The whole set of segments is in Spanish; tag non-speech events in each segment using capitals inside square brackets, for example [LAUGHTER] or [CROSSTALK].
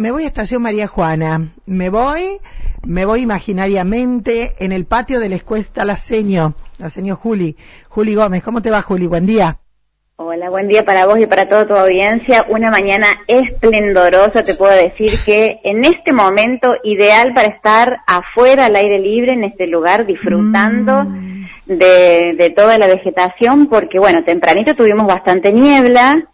me voy a Estación María Juana. Me voy, me voy imaginariamente en el patio de la escuela la seño, la señor Juli. Juli Gómez, ¿cómo te va Juli? Buen día. Hola, buen día para vos y para toda tu audiencia. Una mañana esplendorosa, te puedo decir que en este momento ideal para estar afuera al aire libre en este lugar disfrutando Mm. de, de toda la vegetación porque bueno, tempranito tuvimos bastante niebla,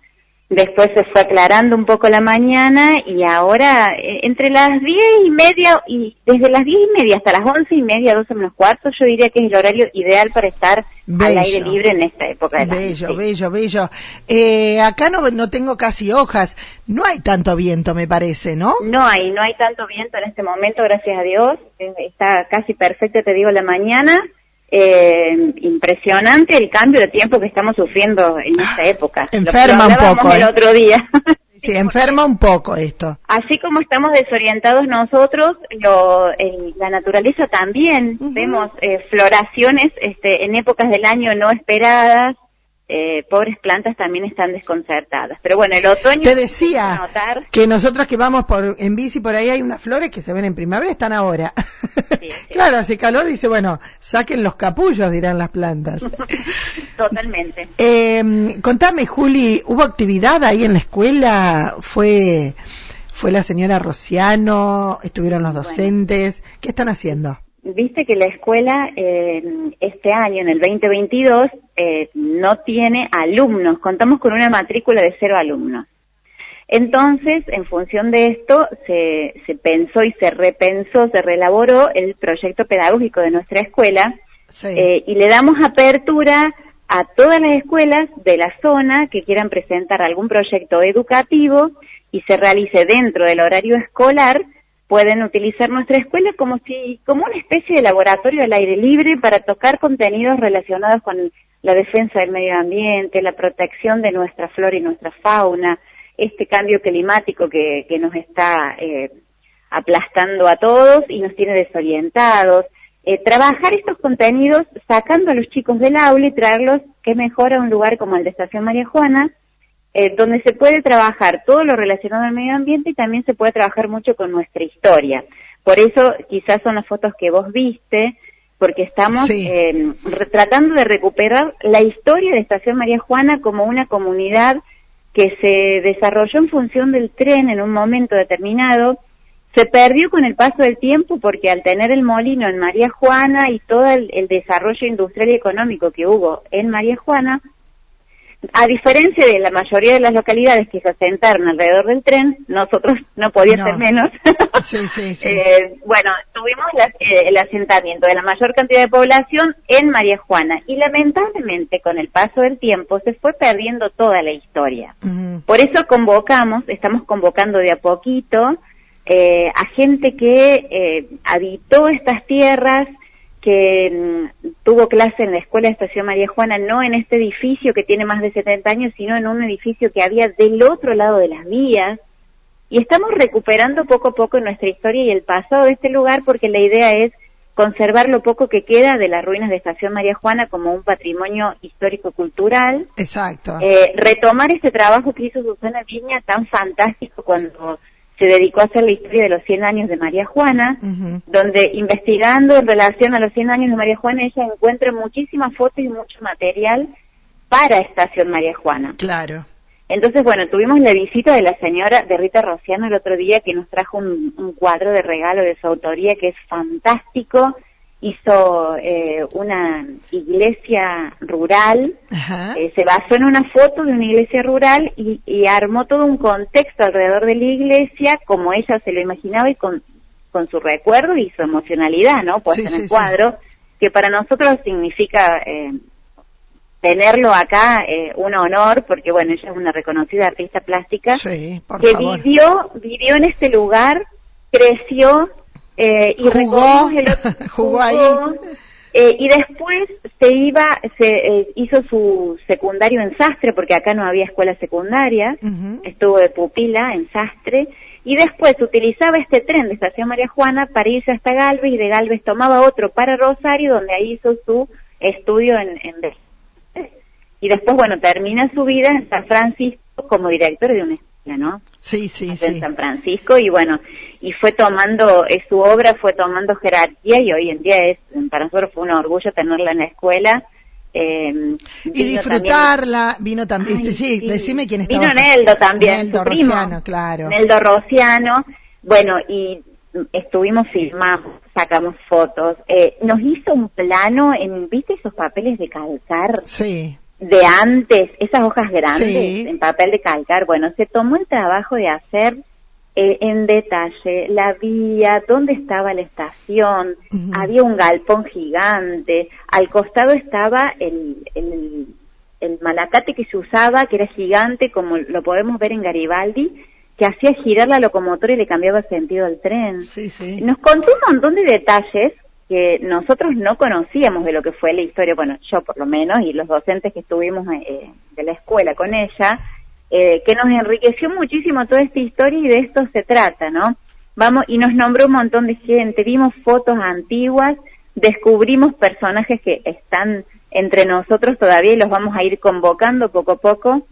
después se fue aclarando un poco la mañana y ahora eh, entre las diez y media y desde las diez y media hasta las once y media, doce menos cuarto, yo diría que es el horario ideal para estar al aire libre en esta época del año, Bello, sí. bello, bello. Eh, acá no, no tengo casi hojas. No hay tanto viento, me parece, ¿no? No hay, no hay tanto viento en este momento, gracias a Dios. Eh, Está casi perfecta, te digo, la mañana. Eh, impresionante el cambio de tiempo que estamos sufriendo en esta época. Lo- enferma un poco, el ¿eh? otro día. [LAUGHS] Sí, enferma un poco esto. Así como estamos desorientados nosotros, lo- el- la naturaleza también. Ujú. Vemos eh, floraciones este, en épocas del año no esperadas. Eh, pobres plantas también están desconcertadas. Pero bueno, el otoño... Te decía notar. que nosotros que vamos por en bici por ahí hay unas flores que se ven en primavera, están ahora. Sí, [LAUGHS] sí. claro, hace calor, dice, bueno, saquen los capullos, dirán las plantas. [LAUGHS] Totalmente. Eh, contame, Juli, ¿hubo actividad ahí en la escuela? ¿Fue, fue la señora Rociano? ¿Estuvieron los Bueno. docentes? ¿Qué están haciendo? Viste que la escuela eh, este año, en el 2022, eh, no tiene alumnos. Contamos con una matrícula de cero alumnos. Entonces, en función de esto, se, se pensó y se repensó, se reelaboró el proyecto pedagógico de nuestra escuela Sí. eh, y le damos apertura a todas las escuelas de la zona que quieran presentar algún proyecto educativo y se realice dentro del horario escolar, pueden utilizar nuestra escuela como si como una especie de laboratorio al aire libre para tocar contenidos relacionados con la defensa del medio ambiente, la protección de nuestra flora y nuestra fauna, este cambio climático que, que nos está eh, aplastando a todos y nos tiene desorientados. Eh, trabajar estos contenidos sacando a los chicos del aula y traerlos, que mejor, a un lugar como el de Estación María Juana, eh, donde se puede trabajar todo lo relacionado al medio ambiente y también se puede trabajar mucho con nuestra historia. Por eso quizás son las fotos que vos viste, porque estamos Sí. eh, tratando de recuperar la historia de Estación María Juana como una comunidad que se desarrolló en función del tren en un momento determinado, se perdió con el paso del tiempo porque al tener el molino en María Juana y todo el, el desarrollo industrial y económico que hubo en María Juana, a diferencia de la mayoría de las localidades que se asentaron alrededor del tren, nosotros no podía No. ser menos. Sí, sí, [LAUGHS] sí. Eh, bueno, tuvimos la- eh, el asentamiento de la mayor cantidad de población en María Juana y lamentablemente con el paso del tiempo se fue perdiendo toda la historia. Por eso convocamos, estamos convocando de a poquito eh, a gente que eh, habitó estas tierras, que mm, tuvo clase en la Escuela de Estación María Juana, no en este edificio que tiene más de 70 años, sino en un edificio que había del otro lado de las vías. Y estamos recuperando poco a poco nuestra historia y el pasado de este lugar porque la idea es conservar lo poco que queda de las ruinas de Estación María Juana como un patrimonio histórico-cultural Exacto. eh, retomar ese trabajo que hizo Susana Viña tan fantástico cuando se dedicó a hacer la historia de los 100 años de María Juana, donde investigando en relación a los 100 años de María Juana, ella encuentra muchísimas fotos y mucho material para Estación María Juana. Claro. Entonces, bueno, tuvimos la visita de la señora de Rita Rociano el otro día que nos trajo un, un cuadro de regalo de su autoría que es fantástico. Hizo eh, una iglesia rural eh, se basó en una foto de una iglesia rural y, y armó todo un contexto alrededor de la iglesia como ella se lo imaginaba y con, con su recuerdo y su emocionalidad, ¿no? Puesta Sí, en el sí. cuadro, que para nosotros significa eh, tenerlo acá eh, un honor, porque bueno, ella es una reconocida artista plástica que favor. vivió, vivió en este lugar, creció eh, y Jugó, el otro- [LAUGHS] jugó ahí. eh, y después se iba, se eh, hizo su secundario en Sastre, porque acá no había escuela secundaria, estuvo de pupila en Sastre, y después utilizaba este tren de Estación María Juana para irse hasta Galvez, y de Galvez tomaba otro para Rosario, donde ahí hizo su estudio en, en y después, bueno, termina su vida en San Francisco como director de una escuela, ¿no? Sí, sí, en sí. San Francisco y bueno, y fue tomando, eh, su obra fue tomando jerarquía y hoy en día es, para nosotros fue un orgullo tenerla en la escuela. Eh, Y vino disfrutarla, vino también, Ay, sí, sí. decime quién Vino estaba. Neldo también, Neldo su primo. Rociano, claro. Neldo Rociano, bueno, y estuvimos filmando, sacamos fotos, eh, nos hizo un plano en, ¿viste esos papeles de calcar? Sí, de antes, esas hojas grandes Sí. en papel de calcar, bueno, se tomó el trabajo de hacer eh, en detalle la vía, dónde estaba la estación, había un galpón gigante, al costado estaba el, el, el malacate que se usaba, que era gigante, como lo podemos ver en Garibaldi, que hacía girar la locomotora y le cambiaba el sentido al tren. sí, sí. Nos contó un montón de detalles que nosotros no conocíamos de lo que fue la historia, bueno, yo por lo menos, y los docentes que estuvimos eh, de la escuela con ella, eh, que nos enriqueció muchísimo toda esta historia y de esto se trata, ¿no? Vamos, y nos nombró un montón de gente, vimos fotos antiguas, descubrimos personajes que están entre nosotros todavía y los vamos a ir convocando poco a poco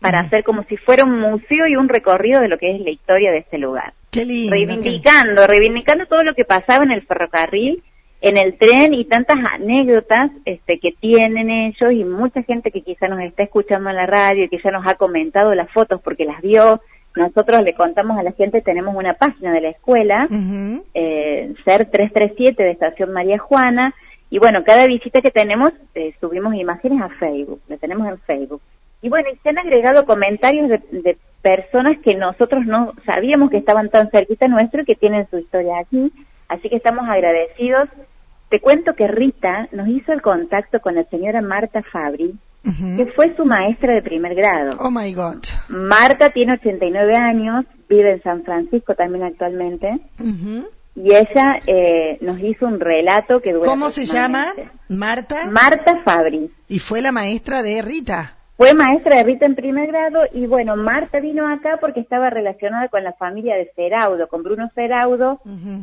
para hacer como si fuera un museo y un recorrido de lo que es la historia de este lugar Qué lindo. reivindicando, reivindicando todo lo que pasaba en el ferrocarril, en el tren y tantas anécdotas este, que tienen ellos y mucha gente que quizá nos está escuchando en la radio y que ya nos ha comentado las fotos porque las vio. Nosotros le contamos a la gente, tenemos una página de la escuela, Ujú. eh, SER 337 de Estación María Juana, y bueno, cada visita que tenemos eh, subimos imágenes a Facebook, la tenemos en Facebook. Y bueno, y se han agregado comentarios de, de personas que nosotros no sabíamos que estaban tan cerquita nuestro y que tienen su historia aquí, así que estamos agradecidos. Te cuento que Rita nos hizo el contacto con la señora Marta Fabri, que fue su maestra de primer grado. Oh my God. Marta tiene 89 años, vive en San Francisco también actualmente. Y ella eh, nos hizo un relato que dura ¿Cómo se llama? Marta. Marta Fabri. y fue la maestra de Rita. Fue maestra de Rita en primer grado y bueno, Marta vino acá porque estaba relacionada con la familia de Feraudo, con Bruno Feraudo,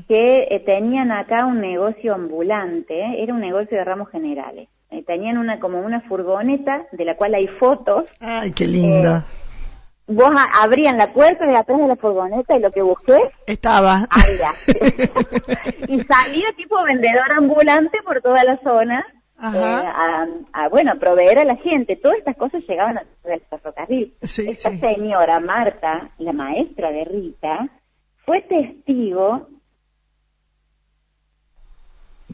que eh, tenían acá un negocio ambulante, ¿eh? era un negocio de ramos generales. Eh, tenían una como una furgoneta de la cual hay fotos. Ay, qué lindo. Eh, Vos abrían la puerta de atrás de la furgoneta y lo que busqué Estaba. había. [LAUGHS] [LAUGHS] y salía tipo vendedor ambulante por toda la zona Ajá. eh, a, a, bueno, proveer a la gente. Todas estas cosas llegaban a del ferrocarril. Sí, Esta sí. señora, Marta, la maestra de Rita, fue testigo.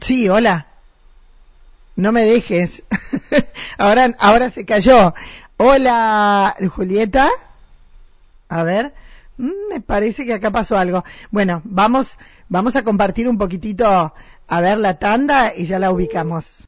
Sí, hola. No me dejes. [LAUGHS] ahora, ahora se cayó. Hola, Julieta. A ver, mm, me parece que acá pasó algo. Bueno, vamos, vamos a compartir un poquitito a ver la tanda y ya la ubicamos.